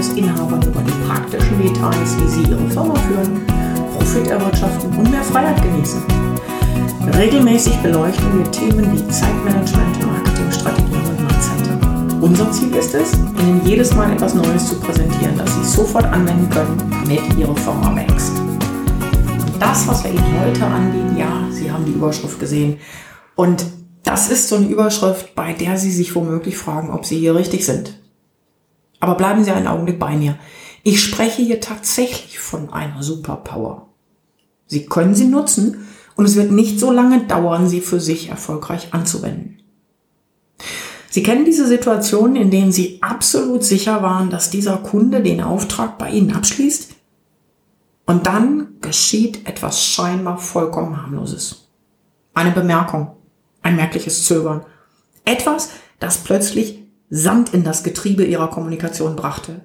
Business-Inhabern über die praktischen Details, wie sie ihre Firma führen, Profit erwirtschaften und mehr Freiheit genießen. Regelmäßig beleuchten wir Themen wie Zeitmanagement, Marketingstrategien und Mindset. Unser Ziel ist es, Ihnen jedes Mal etwas Neues zu präsentieren, das Sie sofort anwenden können, damit Ihre Firma wächst. Das, was wir Ihnen heute anbieten, ja, Sie haben die Überschrift gesehen. Und das ist so eine Überschrift, bei der Sie sich womöglich fragen, ob Sie hier richtig sind. Aber bleiben Sie einen Augenblick bei mir. Ich spreche hier tatsächlich von einer Superpower. Sie können sie nutzen und es wird nicht so lange dauern, sie für sich erfolgreich anzuwenden. Sie kennen diese Situation, in denen Sie absolut sicher waren, dass dieser Kunde den Auftrag bei Ihnen abschließt und dann geschieht etwas scheinbar vollkommen harmloses. Eine Bemerkung, ein merkliches Zögern. Etwas, das plötzlich Sand in das Getriebe ihrer Kommunikation brachte.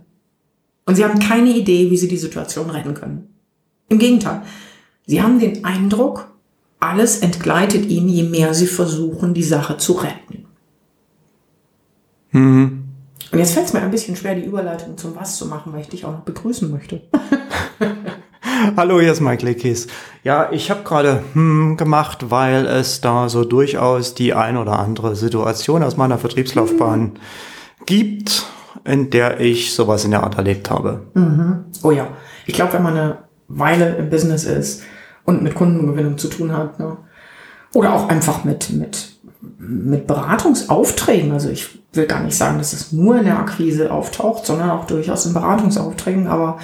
Und sie haben keine Idee, wie sie die Situation retten können. Im Gegenteil, sie haben den Eindruck, alles entgleitet ihnen, je mehr sie versuchen, die Sache zu retten. Mhm. Und jetzt fällt es mir ein bisschen schwer, die Überleitung zum Was zu machen, weil ich dich auch noch begrüßen möchte. Hallo, hier ist Mike Leckis. Ja, ich habe gerade hm gemacht, weil es da so durchaus die ein oder andere Situation aus meiner Vertriebslaufbahn mhm. gibt, in der ich sowas in der Art erlebt habe. Mhm. Oh ja, ich glaube, wenn man eine Weile im Business ist und mit Kundengewinnung zu tun hat, ne? oder auch einfach mit, mit, mit Beratungsaufträgen, also ich will gar nicht sagen, dass es nur in der Akquise auftaucht, sondern auch durchaus in Beratungsaufträgen, aber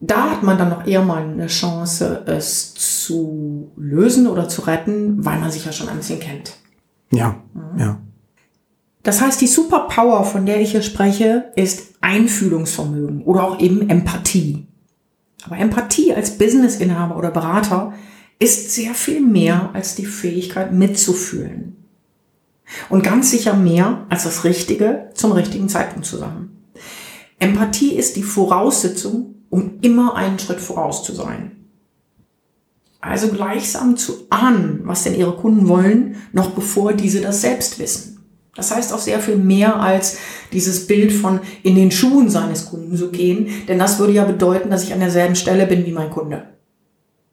da hat man dann noch eher mal eine Chance, es zu lösen oder zu retten, weil man sich ja schon ein bisschen kennt. Ja, mhm. ja. Das heißt, die Superpower, von der ich hier spreche, ist Einfühlungsvermögen oder auch eben Empathie. Aber Empathie als Businessinhaber oder Berater ist sehr viel mehr als die Fähigkeit mitzufühlen. Und ganz sicher mehr als das Richtige zum richtigen Zeitpunkt zu sagen. Empathie ist die Voraussetzung um immer einen Schritt voraus zu sein. Also gleichsam zu ahnen, was denn ihre Kunden wollen, noch bevor diese das selbst wissen. Das heißt auch sehr viel mehr als dieses Bild von in den Schuhen seines Kunden zu gehen, denn das würde ja bedeuten, dass ich an derselben Stelle bin wie mein Kunde.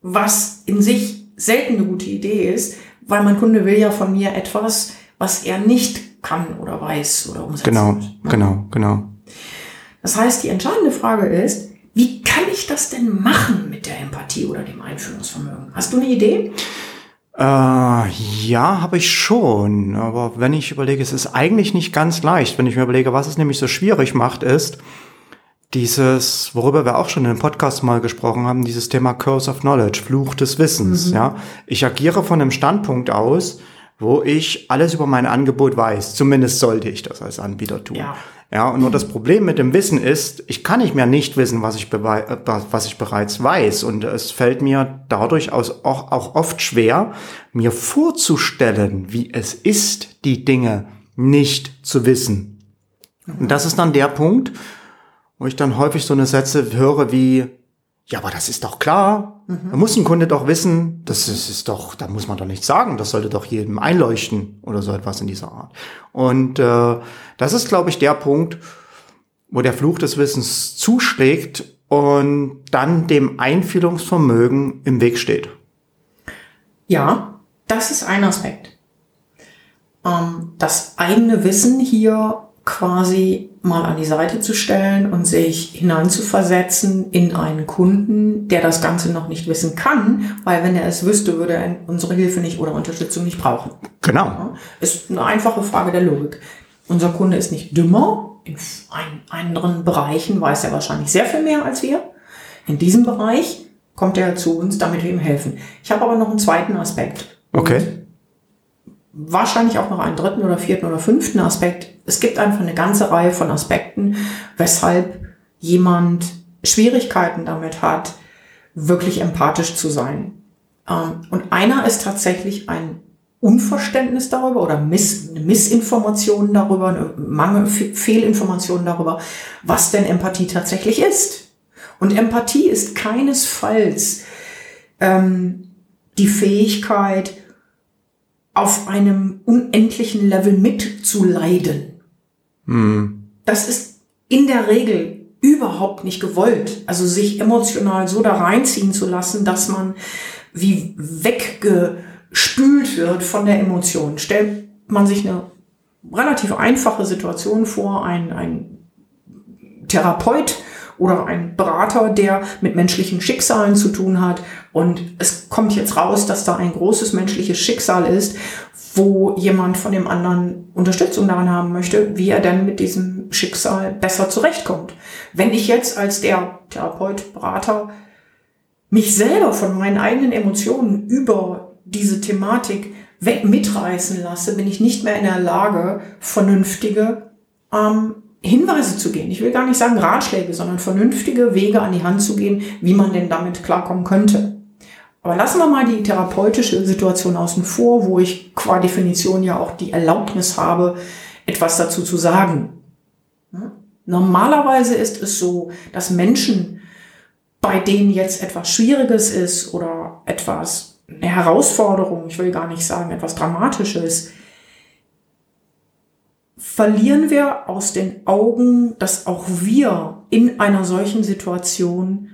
Was in sich selten eine gute Idee ist, weil mein Kunde will ja von mir etwas, was er nicht kann oder weiß oder umsetzen Genau, genau, genau. Das heißt, die entscheidende Frage ist, wie kann ich das denn machen mit der Empathie oder dem Einfühlungsvermögen? Hast du eine Idee? Äh, ja, habe ich schon. Aber wenn ich überlege, es ist eigentlich nicht ganz leicht. Wenn ich mir überlege, was es nämlich so schwierig macht, ist dieses, worüber wir auch schon in einem Podcast mal gesprochen haben, dieses Thema Curse of Knowledge, Fluch des Wissens. Mhm. Ja, ich agiere von einem Standpunkt aus, wo ich alles über mein Angebot weiß. Zumindest sollte ich das als Anbieter tun. Ja. Ja, und nur das Problem mit dem Wissen ist, ich kann nicht mehr nicht wissen, was ich, äh, was ich bereits weiß. Und es fällt mir dadurch auch, auch oft schwer, mir vorzustellen, wie es ist, die Dinge nicht zu wissen. Und das ist dann der Punkt, wo ich dann häufig so eine Sätze höre wie, ja, aber das ist doch klar. Mhm. Da muss ein Kunde doch wissen, das ist, ist, doch, da muss man doch nichts sagen, das sollte doch jedem einleuchten oder so etwas in dieser Art. Und äh, das ist, glaube ich, der Punkt, wo der Fluch des Wissens zuschlägt und dann dem Einfühlungsvermögen im Weg steht. Ja, das ist ein Aspekt. Ähm, das eigene Wissen hier quasi mal an die Seite zu stellen und sich hineinzuversetzen in einen Kunden, der das Ganze noch nicht wissen kann, weil wenn er es wüsste, würde er unsere Hilfe nicht oder Unterstützung nicht brauchen. Genau. Ist eine einfache Frage der Logik. Unser Kunde ist nicht dümmer. In anderen Bereichen weiß er wahrscheinlich sehr viel mehr als wir. In diesem Bereich kommt er zu uns, damit wir ihm helfen. Ich habe aber noch einen zweiten Aspekt. Okay wahrscheinlich auch noch einen dritten oder vierten oder fünften Aspekt. Es gibt einfach eine ganze Reihe von Aspekten, weshalb jemand Schwierigkeiten damit hat, wirklich empathisch zu sein. Ähm, und einer ist tatsächlich ein Unverständnis darüber oder Miss, eine Missinformation darüber, Mangel, Fehlinformation darüber, was denn Empathie tatsächlich ist. Und Empathie ist keinesfalls ähm, die Fähigkeit, auf einem unendlichen Level mitzuleiden. Mhm. Das ist in der Regel überhaupt nicht gewollt. Also sich emotional so da reinziehen zu lassen, dass man wie weggespült wird von der Emotion. Stellt man sich eine relativ einfache Situation vor, ein, ein Therapeut oder ein Berater, der mit menschlichen Schicksalen zu tun hat. Und es kommt jetzt raus, dass da ein großes menschliches Schicksal ist, wo jemand von dem anderen Unterstützung daran haben möchte, wie er denn mit diesem Schicksal besser zurechtkommt. Wenn ich jetzt als der Therapeut, Berater mich selber von meinen eigenen Emotionen über diese Thematik weg mitreißen lasse, bin ich nicht mehr in der Lage, vernünftige ähm, Hinweise zu gehen. Ich will gar nicht sagen Ratschläge, sondern vernünftige Wege an die Hand zu gehen, wie man denn damit klarkommen könnte. Aber lassen wir mal die therapeutische Situation außen vor, wo ich qua Definition ja auch die Erlaubnis habe, etwas dazu zu sagen. Normalerweise ist es so, dass Menschen, bei denen jetzt etwas Schwieriges ist oder etwas eine Herausforderung, ich will gar nicht sagen etwas Dramatisches, verlieren wir aus den Augen, dass auch wir in einer solchen Situation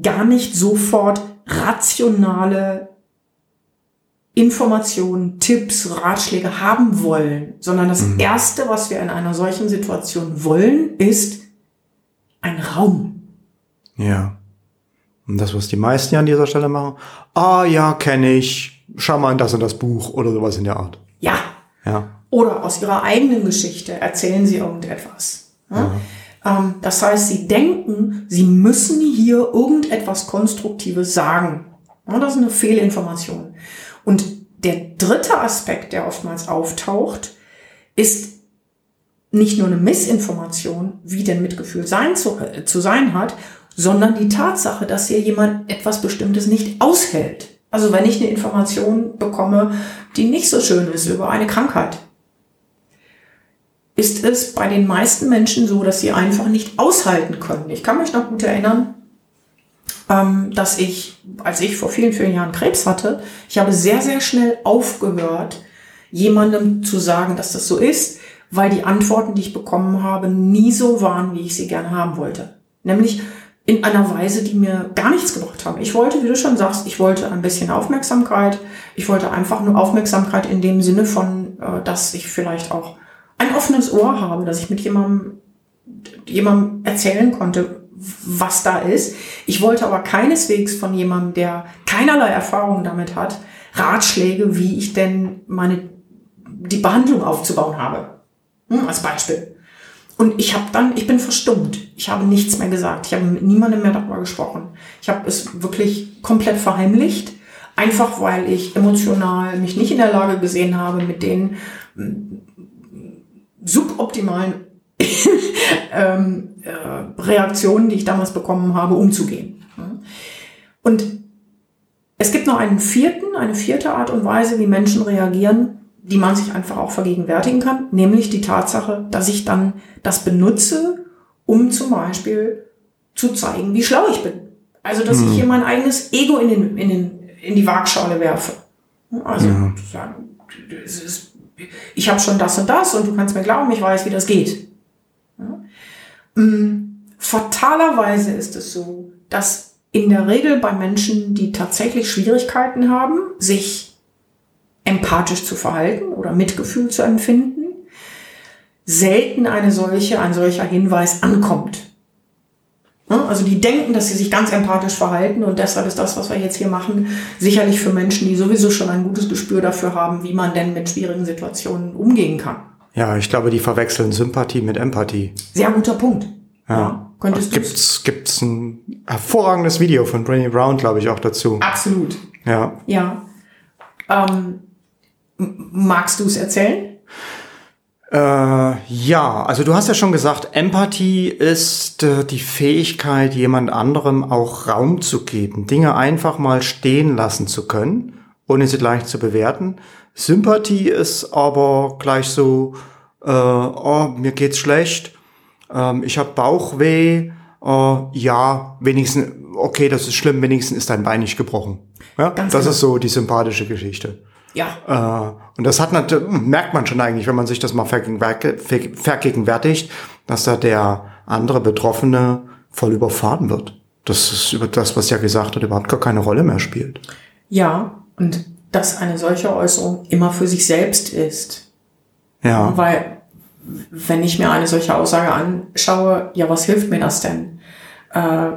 gar nicht sofort rationale Informationen, Tipps, Ratschläge haben wollen, sondern das mhm. Erste, was wir in einer solchen Situation wollen, ist ein Raum. Ja. Und das, was die meisten ja an dieser Stelle machen, ah ja, kenne ich, schau mal in das und das Buch oder sowas in der Art. Ja. Ja. Oder aus ihrer eigenen Geschichte erzählen sie irgendetwas. Ja? Ja. Ähm, das heißt, sie denken, sie müssen hier irgendetwas Konstruktives sagen. Ja, das ist eine Fehlinformation. Und der dritte Aspekt, der oftmals auftaucht, ist nicht nur eine Missinformation, wie denn Mitgefühl sein zu, äh, zu sein hat, sondern die Tatsache, dass hier jemand etwas Bestimmtes nicht aushält. Also wenn ich eine Information bekomme, die nicht so schön ist über eine Krankheit, ist es bei den meisten Menschen so, dass sie einfach nicht aushalten können. Ich kann mich noch gut erinnern, ähm, dass ich, als ich vor vielen, vielen Jahren Krebs hatte, ich habe sehr, sehr schnell aufgehört, jemandem zu sagen, dass das so ist, weil die Antworten, die ich bekommen habe, nie so waren, wie ich sie gerne haben wollte. Nämlich in einer Weise, die mir gar nichts gebracht haben. Ich wollte, wie du schon sagst, ich wollte ein bisschen Aufmerksamkeit. Ich wollte einfach nur Aufmerksamkeit in dem Sinne von, äh, dass ich vielleicht auch ein offenes Ohr habe, dass ich mit jemandem, jemandem erzählen konnte, was da ist. Ich wollte aber keineswegs von jemandem, der keinerlei Erfahrung damit hat, Ratschläge, wie ich denn meine, die Behandlung aufzubauen habe. Hm, als Beispiel. Und ich habe dann, ich bin verstummt. Ich habe nichts mehr gesagt. Ich habe mit niemandem mehr darüber gesprochen. Ich habe es wirklich komplett verheimlicht. Einfach weil ich emotional mich nicht in der Lage gesehen habe, mit den suboptimalen ähm, äh, Reaktionen, die ich damals bekommen habe, umzugehen. Und es gibt noch einen vierten, eine vierte Art und Weise, wie Menschen reagieren, die man sich einfach auch vergegenwärtigen kann, nämlich die Tatsache, dass ich dann das benutze, um zum Beispiel zu zeigen, wie schlau ich bin. Also, dass mhm. ich hier mein eigenes Ego in, den, in, den, in die Waagschale werfe. Also, ja. sagen, es ist ich habe schon das und das und du kannst mir glauben, ich weiß, wie das geht. Ja? Mm, fatalerweise ist es so, dass in der Regel bei Menschen, die tatsächlich Schwierigkeiten haben, sich empathisch zu verhalten oder Mitgefühl zu empfinden, selten eine solche, ein solcher Hinweis ankommt. Also die denken, dass sie sich ganz empathisch verhalten und deshalb ist das, was wir jetzt hier machen, sicherlich für Menschen, die sowieso schon ein gutes Gespür dafür haben, wie man denn mit schwierigen Situationen umgehen kann. Ja, ich glaube, die verwechseln Sympathie mit Empathie. Sehr guter Punkt. Ja. ja könntest gibt's, gibt's ein hervorragendes Video von Brené Brown, glaube ich, auch dazu. Absolut. Ja. Ja. Ähm, magst du es erzählen? Äh, ja, also du hast ja schon gesagt, Empathie ist äh, die Fähigkeit, jemand anderem auch Raum zu geben, Dinge einfach mal stehen lassen zu können, ohne sie gleich zu bewerten. Sympathie ist aber gleich so, äh, oh, mir geht's schlecht, ähm, ich habe Bauchweh, äh, ja, wenigstens, okay, das ist schlimm, wenigstens ist dein Bein nicht gebrochen. Ja, Ganz das genau. ist so die sympathische Geschichte. Ja. Äh, und das hat merkt man schon eigentlich, wenn man sich das mal vergegenwärtigt, dass da der andere Betroffene voll überfahren wird. Das ist über das, was ja gesagt hat, überhaupt gar keine Rolle mehr spielt. Ja, und dass eine solche Äußerung immer für sich selbst ist. Ja. Weil, wenn ich mir eine solche Aussage anschaue, ja, was hilft mir das denn? Äh,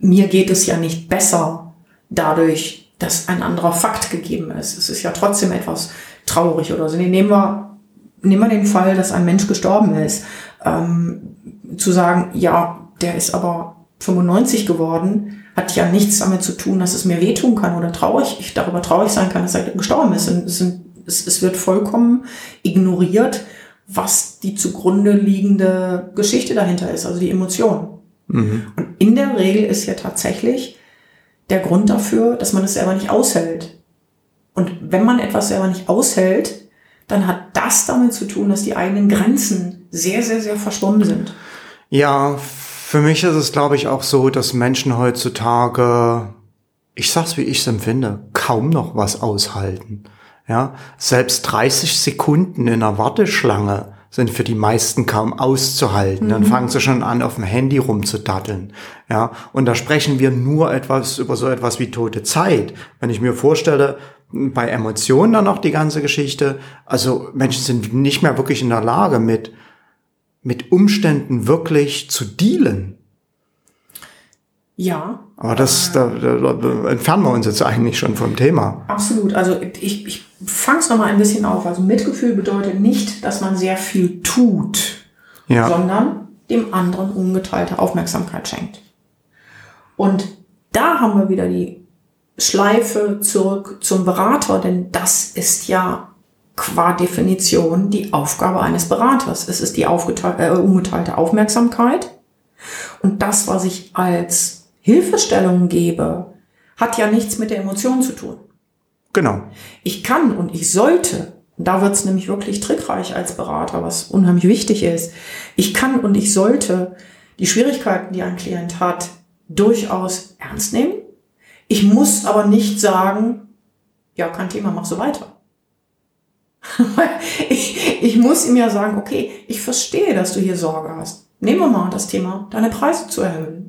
mir geht es ja nicht besser dadurch, dass ein anderer Fakt gegeben ist. Es ist ja trotzdem etwas traurig oder so. Nehmen wir, nehmen wir den Fall, dass ein Mensch gestorben ist. Ähm, zu sagen, ja, der ist aber 95 geworden, hat ja nichts damit zu tun, dass es mir wehtun kann oder traurig, ich darüber traurig sein kann, dass er gestorben ist. Und es, sind, es, es wird vollkommen ignoriert, was die zugrunde liegende Geschichte dahinter ist, also die Emotion. Mhm. Und in der Regel ist ja tatsächlich der Grund dafür, dass man es selber nicht aushält. Und wenn man etwas selber nicht aushält, dann hat das damit zu tun, dass die eigenen Grenzen sehr, sehr, sehr verschwommen sind. Ja, für mich ist es, glaube ich, auch so, dass Menschen heutzutage, ich sag's wie ich es empfinde, kaum noch was aushalten. Ja, selbst 30 Sekunden in einer Warteschlange sind für die meisten kaum auszuhalten. Mhm. Dann fangen sie schon an, auf dem Handy rumzudatteln. Ja, und da sprechen wir nur etwas über so etwas wie tote Zeit. Wenn ich mir vorstelle, bei Emotionen dann noch die ganze Geschichte, also Menschen sind nicht mehr wirklich in der Lage, mit mit Umständen wirklich zu dealen. Ja. Aber das, da, da, da entfernen wir uns jetzt eigentlich schon vom Thema. Absolut. Also ich, ich fange es nochmal ein bisschen auf. Also Mitgefühl bedeutet nicht, dass man sehr viel tut, ja. sondern dem anderen ungeteilte Aufmerksamkeit schenkt. Und da haben wir wieder die Schleife zurück zum Berater, denn das ist ja qua Definition die Aufgabe eines Beraters. Es ist die äh, ungeteilte Aufmerksamkeit. Und das, was ich als Hilfestellung gebe, hat ja nichts mit der Emotion zu tun. Genau. Ich kann und ich sollte, und da wird es nämlich wirklich trickreich als Berater, was unheimlich wichtig ist, ich kann und ich sollte die Schwierigkeiten, die ein Klient hat, durchaus ernst nehmen. Ich muss aber nicht sagen, ja, kein Thema, mach so weiter. ich, ich muss ihm ja sagen, okay, ich verstehe, dass du hier Sorge hast. Nehmen wir mal das Thema, deine Preise zu erhöhen.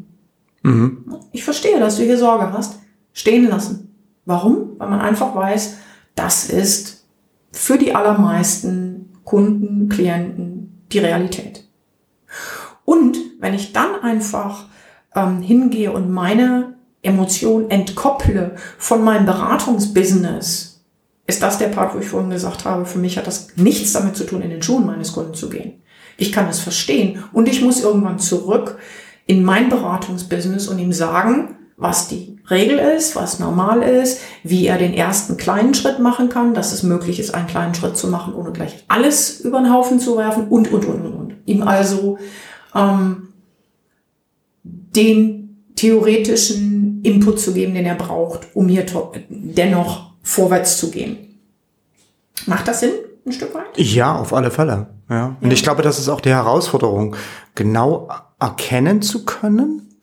Mhm. Ich verstehe, dass du hier Sorge hast. Stehen lassen. Warum? Weil man einfach weiß, das ist für die allermeisten Kunden, Klienten die Realität. Und wenn ich dann einfach ähm, hingehe und meine Emotion entkopple von meinem Beratungsbusiness, ist das der Part, wo ich vorhin gesagt habe, für mich hat das nichts damit zu tun, in den Schuhen meines Kunden zu gehen. Ich kann es verstehen und ich muss irgendwann zurück in mein Beratungsbusiness und ihm sagen, was die Regel ist, was normal ist, wie er den ersten kleinen Schritt machen kann, dass es möglich ist, einen kleinen Schritt zu machen, ohne gleich alles über den Haufen zu werfen und, und, und, und, und. Ihm also ähm, den theoretischen Input zu geben, den er braucht, um hier dennoch vorwärts zu gehen. Macht das Sinn, ein Stück weit? Ja, auf alle Fälle. Ja. Und ja. ich glaube, das ist auch die Herausforderung, genau erkennen zu können,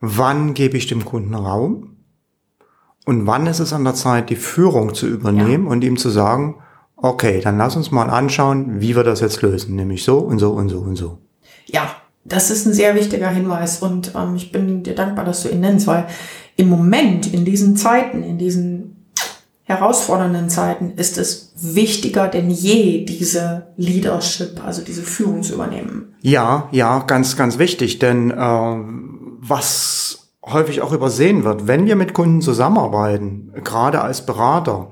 wann gebe ich dem Kunden Raum und wann ist es an der Zeit, die Führung zu übernehmen ja. und ihm zu sagen, okay, dann lass uns mal anschauen, wie wir das jetzt lösen, nämlich so und so und so und so. Ja, das ist ein sehr wichtiger Hinweis und ähm, ich bin dir dankbar, dass du ihn nennst, weil im Moment, in diesen Zeiten, in diesen herausfordernden Zeiten, ist es wichtiger denn je, diese Leadership, also diese Führung zu übernehmen. Ja, ja, ganz, ganz wichtig, denn äh, was häufig auch übersehen wird, wenn wir mit Kunden zusammenarbeiten, gerade als Berater,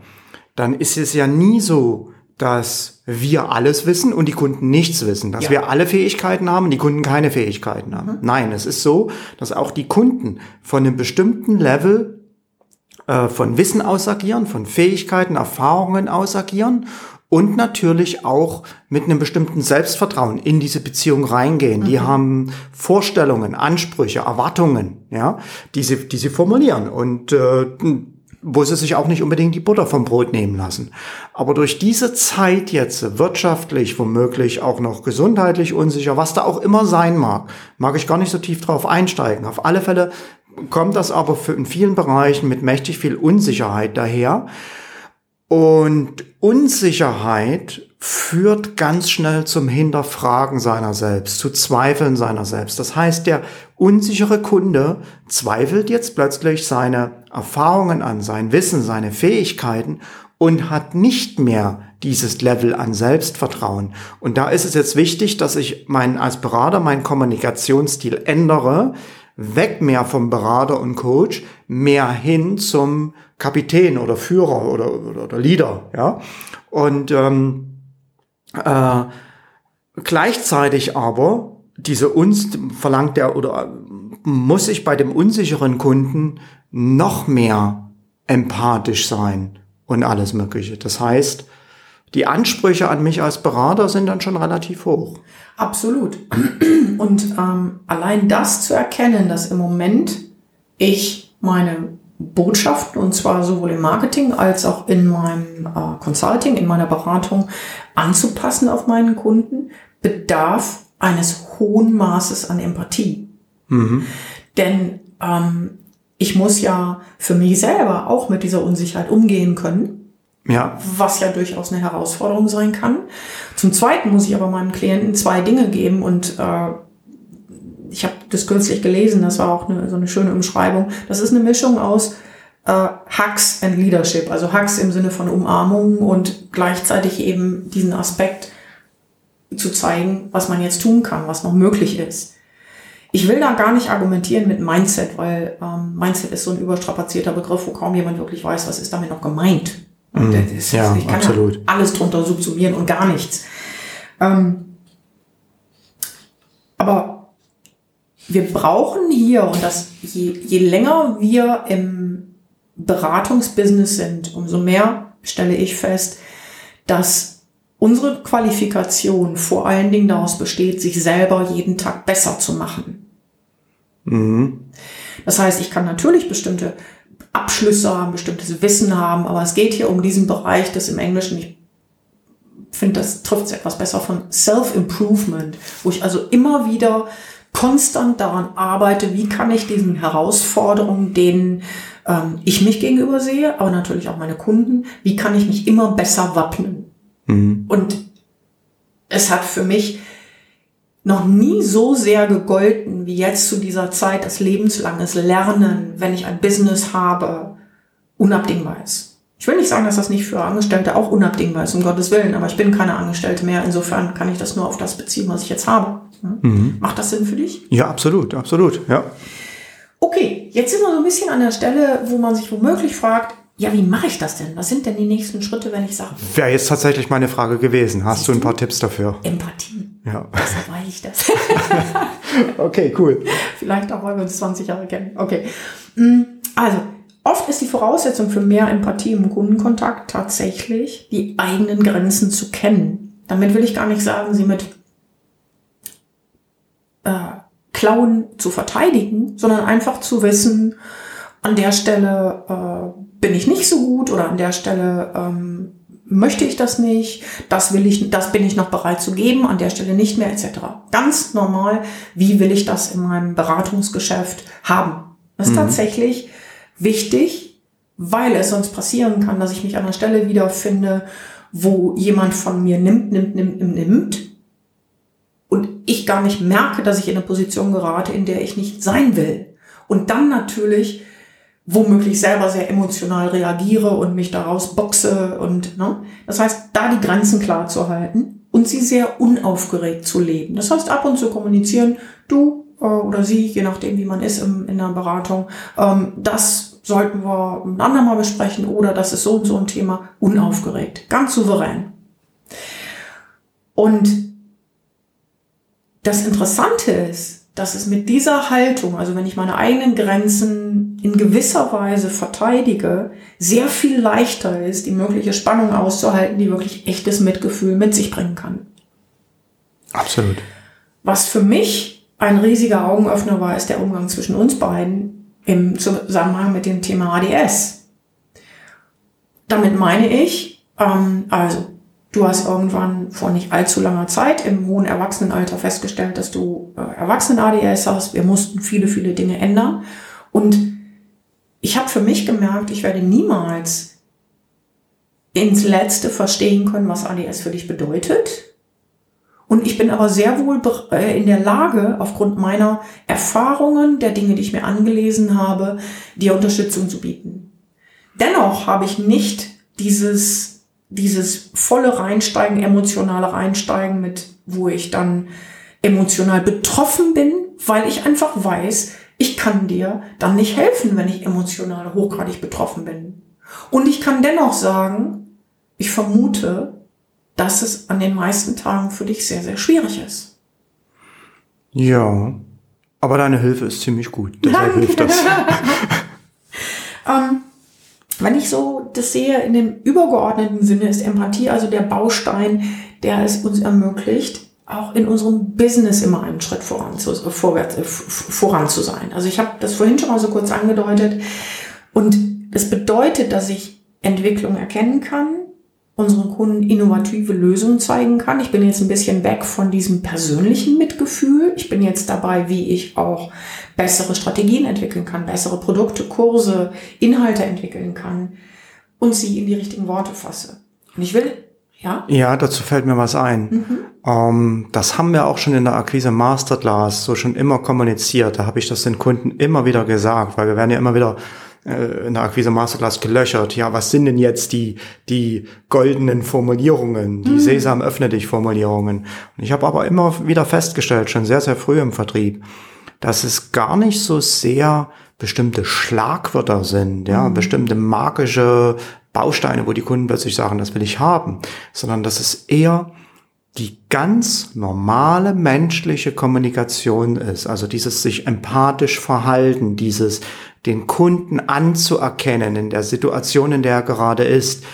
dann ist es ja nie so, dass wir alles wissen und die Kunden nichts wissen, dass ja. wir alle Fähigkeiten haben und die Kunden keine Fähigkeiten haben. Mhm. Nein, es ist so, dass auch die Kunden von einem bestimmten Level äh, von Wissen ausagieren, von Fähigkeiten, Erfahrungen ausagieren und natürlich auch mit einem bestimmten Selbstvertrauen in diese Beziehung reingehen. Mhm. Die haben Vorstellungen, Ansprüche, Erwartungen, ja, die sie, die sie formulieren und äh, wo sie sich auch nicht unbedingt die Butter vom Brot nehmen lassen. Aber durch diese Zeit jetzt, wirtschaftlich, womöglich auch noch gesundheitlich unsicher, was da auch immer sein mag, mag ich gar nicht so tief drauf einsteigen. Auf alle Fälle kommt das aber in vielen Bereichen mit mächtig viel Unsicherheit daher. Und Unsicherheit führt ganz schnell zum Hinterfragen seiner selbst, zu Zweifeln seiner selbst. Das heißt, der unsichere Kunde zweifelt jetzt plötzlich seine Erfahrungen an, sein Wissen, seine Fähigkeiten und hat nicht mehr dieses Level an Selbstvertrauen. Und da ist es jetzt wichtig, dass ich meinen, als Berater meinen Kommunikationsstil ändere, weg mehr vom Berater und Coach, mehr hin zum Kapitän oder Führer oder, oder, oder Leader, ja. Und ähm, äh, gleichzeitig aber diese uns verlangt er oder muss ich bei dem unsicheren Kunden noch mehr empathisch sein und alles Mögliche. Das heißt, die Ansprüche an mich als Berater sind dann schon relativ hoch. Absolut. Und ähm, allein das zu erkennen, dass im Moment ich meine Botschaften, und zwar sowohl im Marketing als auch in meinem äh, Consulting, in meiner Beratung, anzupassen auf meinen Kunden, bedarf eines hohen Maßes an Empathie. Mhm. Denn ähm, ich muss ja für mich selber auch mit dieser Unsicherheit umgehen können. Ja. Was ja durchaus eine Herausforderung sein kann. Zum Zweiten muss ich aber meinem Klienten zwei Dinge geben und äh, ich habe das kürzlich gelesen, das war auch eine, so eine schöne Umschreibung. Das ist eine Mischung aus äh, Hugs and Leadership, also Hugs im Sinne von Umarmung und gleichzeitig eben diesen Aspekt zu zeigen, was man jetzt tun kann, was noch möglich ist. Ich will da gar nicht argumentieren mit Mindset, weil ähm, Mindset ist so ein überstrapazierter Begriff, wo kaum jemand wirklich weiß, was ist damit noch gemeint. Mm, ist, ja, ich kann absolut. Alles drunter subsumieren und gar nichts. Ähm, aber wir brauchen hier, und das je, je länger wir im Beratungsbusiness sind, umso mehr stelle ich fest, dass unsere Qualifikation vor allen Dingen daraus besteht, sich selber jeden Tag besser zu machen. Mhm. Das heißt, ich kann natürlich bestimmte Abschlüsse haben, bestimmtes Wissen haben, aber es geht hier um diesen Bereich des im Englischen, ich finde, das trifft es etwas besser von Self-Improvement, wo ich also immer wieder konstant daran arbeite, wie kann ich diesen Herausforderungen, denen ähm, ich mich gegenüber sehe, aber natürlich auch meine Kunden, wie kann ich mich immer besser wappnen. Mhm. Und es hat für mich noch nie so sehr gegolten wie jetzt zu dieser Zeit, dass lebenslanges Lernen, wenn ich ein Business habe, unabdingbar ist. Ich will nicht sagen, dass das nicht für Angestellte auch unabdingbar ist, um Gottes Willen, aber ich bin keine Angestellte mehr. Insofern kann ich das nur auf das beziehen, was ich jetzt habe. Mhm. Macht das Sinn für dich? Ja, absolut, absolut, ja. Okay, jetzt sind wir so ein bisschen an der Stelle, wo man sich womöglich fragt, ja, wie mache ich das denn? Was sind denn die nächsten Schritte, wenn ich sage? Wäre jetzt tatsächlich meine Frage gewesen. Hast du ein paar? Tipps dafür? Empathie. Ja. Deshalb weiß ich das. okay, cool. Vielleicht auch, weil wir uns 20 Jahre kennen. Okay. Mm, also, oft ist die Voraussetzung für mehr Empathie im Kundenkontakt tatsächlich, die eigenen Grenzen zu kennen. Damit will ich gar nicht sagen, sie mit äh, Klauen zu verteidigen, sondern einfach zu wissen, an der Stelle äh, bin ich nicht so gut oder an der Stelle ähm, möchte ich das nicht, das will ich, das bin ich noch bereit zu geben, an der Stelle nicht mehr, etc. Ganz normal, wie will ich das in meinem Beratungsgeschäft haben? Das ist mhm. tatsächlich wichtig, weil es sonst passieren kann, dass ich mich an einer Stelle wiederfinde, wo jemand von mir nimmt, nimmt, nimmt, nimmt, nimmt und ich gar nicht merke, dass ich in eine Position gerate, in der ich nicht sein will. Und dann natürlich womöglich selber sehr emotional reagiere und mich daraus boxe und ne? das heißt, da die Grenzen klar zu halten und sie sehr unaufgeregt zu leben. Das heißt, ab und zu kommunizieren, du äh, oder sie, je nachdem wie man ist im, in der Beratung, ähm, das sollten wir ein andermal besprechen oder das ist so und so ein Thema, unaufgeregt, ganz souverän. Und das Interessante ist, dass es mit dieser Haltung, also wenn ich meine eigenen Grenzen in gewisser Weise verteidige, sehr viel leichter ist, die mögliche Spannung auszuhalten, die wirklich echtes Mitgefühl mit sich bringen kann. Absolut. Was für mich ein riesiger Augenöffner war, ist der Umgang zwischen uns beiden im Zusammenhang mit dem Thema ADS. Damit meine ich, ähm, also Du hast irgendwann vor nicht allzu langer Zeit im hohen Erwachsenenalter festgestellt, dass du äh, Erwachsenen-ADS hast. Wir mussten viele, viele Dinge ändern. Und ich habe für mich gemerkt, ich werde niemals ins Letzte verstehen können, was ADS für dich bedeutet. Und ich bin aber sehr wohl äh, in der Lage, aufgrund meiner Erfahrungen, der Dinge, die ich mir angelesen habe, dir Unterstützung zu bieten. Dennoch habe ich nicht dieses, dieses volle Reinsteigen, emotionale Reinsteigen mit, wo ich dann emotional betroffen bin, weil ich einfach weiß, ich kann dir dann nicht helfen, wenn ich emotional hochgradig betroffen bin. Und ich kann dennoch sagen, ich vermute, dass es an den meisten Tagen für dich sehr, sehr schwierig ist. Ja, aber deine Hilfe ist ziemlich gut. Deshalb hilft das. ähm, wenn ich so das sehe, in dem übergeordneten Sinne ist Empathie also der Baustein, der es uns ermöglicht, auch in unserem Business immer einen Schritt voran zu, vorwärts, äh, voran zu sein. Also ich habe das vorhin schon mal so kurz angedeutet. Und es bedeutet, dass ich Entwicklung erkennen kann, unseren Kunden innovative Lösungen zeigen kann. Ich bin jetzt ein bisschen weg von diesem persönlichen Mitgefühl. Ich bin jetzt dabei, wie ich auch bessere Strategien entwickeln kann, bessere Produkte, Kurse, Inhalte entwickeln kann und sie in die richtigen Worte fasse. Und ich will, ja? Ja, dazu fällt mir was ein. Mhm. Ähm, das haben wir auch schon in der Akquise Masterclass so schon immer kommuniziert. Da habe ich das den Kunden immer wieder gesagt, weil wir werden ja immer wieder äh, in der Akquise Masterclass gelöchert. Ja, was sind denn jetzt die, die goldenen Formulierungen, die mhm. Sesam öffne dich Formulierungen? Und ich habe aber immer wieder festgestellt, schon sehr, sehr früh im Vertrieb, dass es gar nicht so sehr bestimmte Schlagwörter sind, ja, mhm. bestimmte magische Bausteine, wo die Kunden plötzlich sagen, das will ich haben, sondern dass es eher die ganz normale menschliche Kommunikation ist, also dieses sich empathisch verhalten, dieses den Kunden anzuerkennen in der Situation, in der er gerade ist,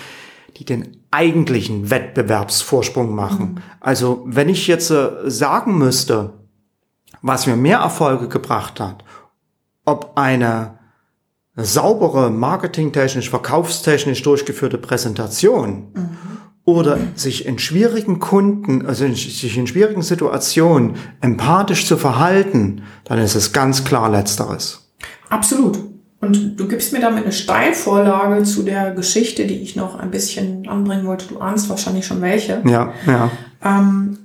die den eigentlichen Wettbewerbsvorsprung machen. Mhm. Also wenn ich jetzt äh, sagen müsste, was mir mehr Erfolge gebracht hat, ob eine saubere, marketingtechnisch, verkaufstechnisch durchgeführte Präsentation mhm. oder sich in schwierigen Kunden, also in, sich in schwierigen Situationen empathisch zu verhalten, dann ist es ganz klar letzteres. Absolut. Und du gibst mir damit eine Steilvorlage zu der Geschichte, die ich noch ein bisschen anbringen wollte. Du ahnst wahrscheinlich schon welche. Ja, ja. Ähm,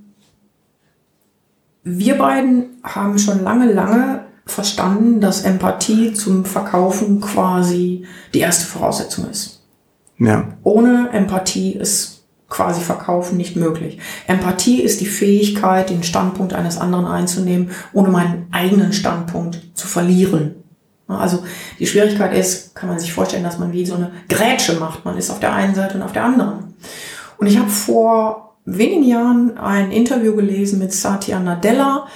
wir beiden haben schon lange, lange verstanden, dass Empathie zum Verkaufen quasi die erste Voraussetzung ist. Ja. Ohne Empathie ist quasi Verkaufen nicht möglich. Empathie ist die Fähigkeit, den Standpunkt eines anderen einzunehmen, ohne meinen eigenen Standpunkt zu verlieren. Also die Schwierigkeit ist, kann man sich vorstellen, dass man wie so eine Grätsche macht. Man ist auf der einen Seite und auf der anderen. Und ich habe vor wenigen Jahren ein Interview gelesen mit Satya Nadella,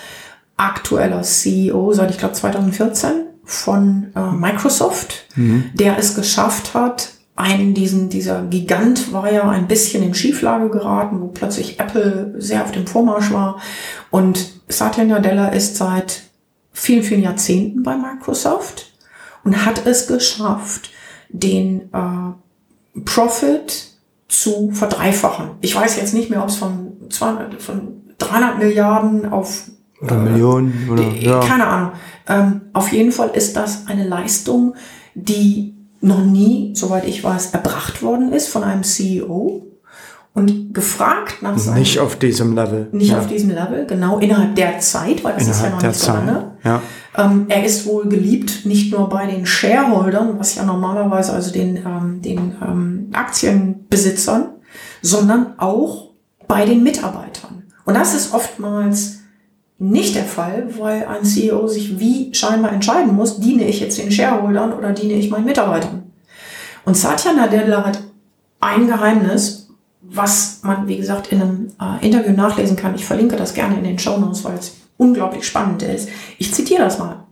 aktueller CEO seit ich glaube 2014 von äh, Microsoft, mhm. der es geschafft hat, einen diesen dieser Gigant war ja ein bisschen in Schieflage geraten, wo plötzlich Apple sehr auf dem Vormarsch war und Satya Nadella ist seit vielen, vielen Jahrzehnten bei Microsoft und hat es geschafft, den äh, Profit zu verdreifachen. Ich weiß jetzt nicht mehr, ob es von, 200, von 300 Milliarden auf oder äh, Millionen oder die, ja. keine Ahnung. Ähm, auf jeden Fall ist das eine Leistung, die noch nie, soweit ich weiß, erbracht worden ist von einem CEO und gefragt nach seinem... Nicht auf diesem Level. Nicht ja. auf diesem Level, genau, innerhalb der Zeit, weil das innerhalb ist ja noch nicht so lange. Ja. Ähm, er ist wohl geliebt, nicht nur bei den Shareholdern, was ja normalerweise also den, ähm, den ähm, Aktienbesitzern, sondern auch bei den Mitarbeitern. Und das ist oftmals nicht der Fall, weil ein CEO sich wie scheinbar entscheiden muss, diene ich jetzt den Shareholdern oder diene ich meinen Mitarbeitern. Und Satya Nadella hat ein Geheimnis, was man, wie gesagt, in einem äh, Interview nachlesen kann. Ich verlinke das gerne in den Show Notes, weil es unglaublich spannend ist. Ich zitiere das mal,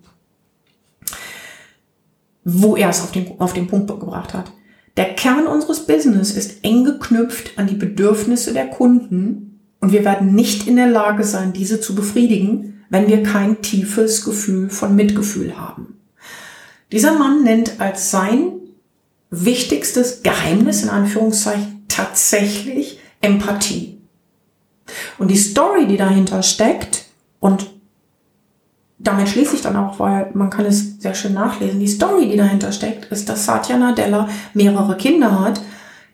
wo er es auf den, auf den Punkt gebracht hat. Der Kern unseres Business ist eng geknüpft an die Bedürfnisse der Kunden und wir werden nicht in der Lage sein, diese zu befriedigen, wenn wir kein tiefes Gefühl von Mitgefühl haben. Dieser Mann nennt als sein wichtigstes Geheimnis in Anführungszeichen tatsächlich Empathie. Und die Story, die dahinter steckt, und damit schließe ich dann auch, weil man kann es sehr schön nachlesen, die Story, die dahinter steckt, ist, dass Satya Nadella mehrere Kinder hat,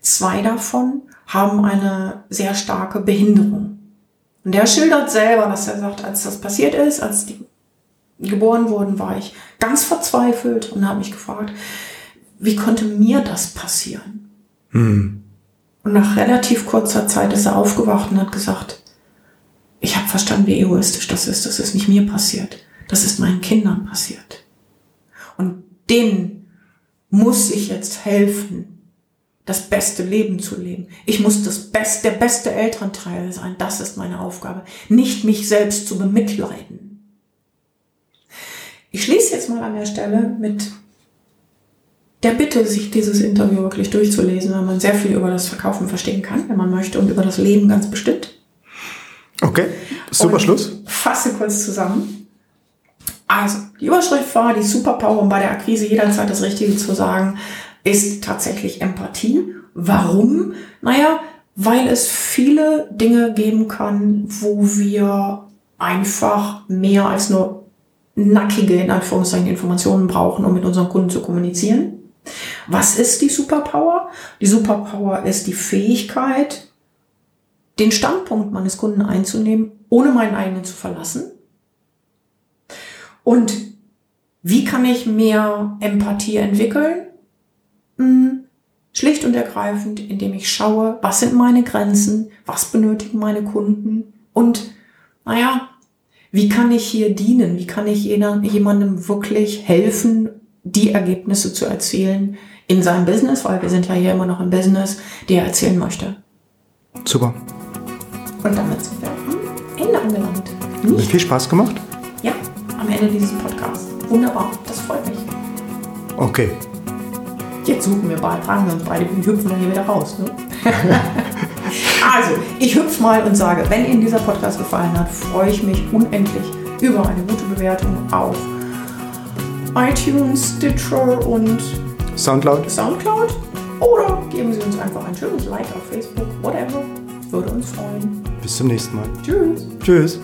Zwei davon haben eine sehr starke Behinderung. Und der schildert selber, dass er sagt, als das passiert ist, als die geboren wurden, war ich ganz verzweifelt und habe mich gefragt, wie konnte mir das passieren? Hm. Und nach relativ kurzer Zeit ist er aufgewacht und hat gesagt, ich habe verstanden, wie egoistisch das ist. Das ist nicht mir passiert. Das ist meinen Kindern passiert. Und denen muss ich jetzt helfen, das beste Leben zu leben. Ich muss das beste, der beste Elternteil sein. Das ist meine Aufgabe. Nicht mich selbst zu bemitleiden. Ich schließe jetzt mal an der Stelle mit der Bitte, sich dieses Interview wirklich durchzulesen, weil man sehr viel über das Verkaufen verstehen kann, wenn man möchte, und über das Leben ganz bestimmt. Okay, super und Schluss. Fasse kurz zusammen. Also, die Überschrift war die Superpower, um bei der Akquise jederzeit das Richtige zu sagen, ist tatsächlich Empathie. Warum? Naja, weil es viele Dinge geben kann, wo wir einfach mehr als nur nackige, in Anführungszeichen, Informationen brauchen, um mit unseren Kunden zu kommunizieren. Was ist die Superpower? Die Superpower ist die Fähigkeit, den Standpunkt meines Kunden einzunehmen, ohne meinen eigenen zu verlassen. Und wie kann ich mehr Empathie entwickeln? Hm, schlicht und ergreifend, indem ich schaue, was sind meine Grenzen, was benötigen meine Kunden und, naja, wie kann ich hier dienen? Wie kann ich jemandem wirklich helfen, die Ergebnisse zu erzielen in seinem Business, weil wir sind ja hier immer noch im Business, die er erzählen möchte. Super. Und damit sind wir am Ende angelangt. Nicht? Hat viel Spaß gemacht? Ja, am Ende dieses Podcasts. Wunderbar, das freut mich. Okay. Jetzt suchen wir beide, fragen wir uns beide, wie hüpfen wir hier wieder raus. Ne? also, ich hüpfe mal und sage, wenn Ihnen dieser Podcast gefallen hat, freue ich mich unendlich über eine gute Bewertung auf iTunes, Stitcher und Soundcloud. Soundcloud. Oder geben Sie uns einfach ein schönes Like auf Facebook, whatever. Würde uns freuen. Bis zum nächsten Mal. Tschüss. Tschüss.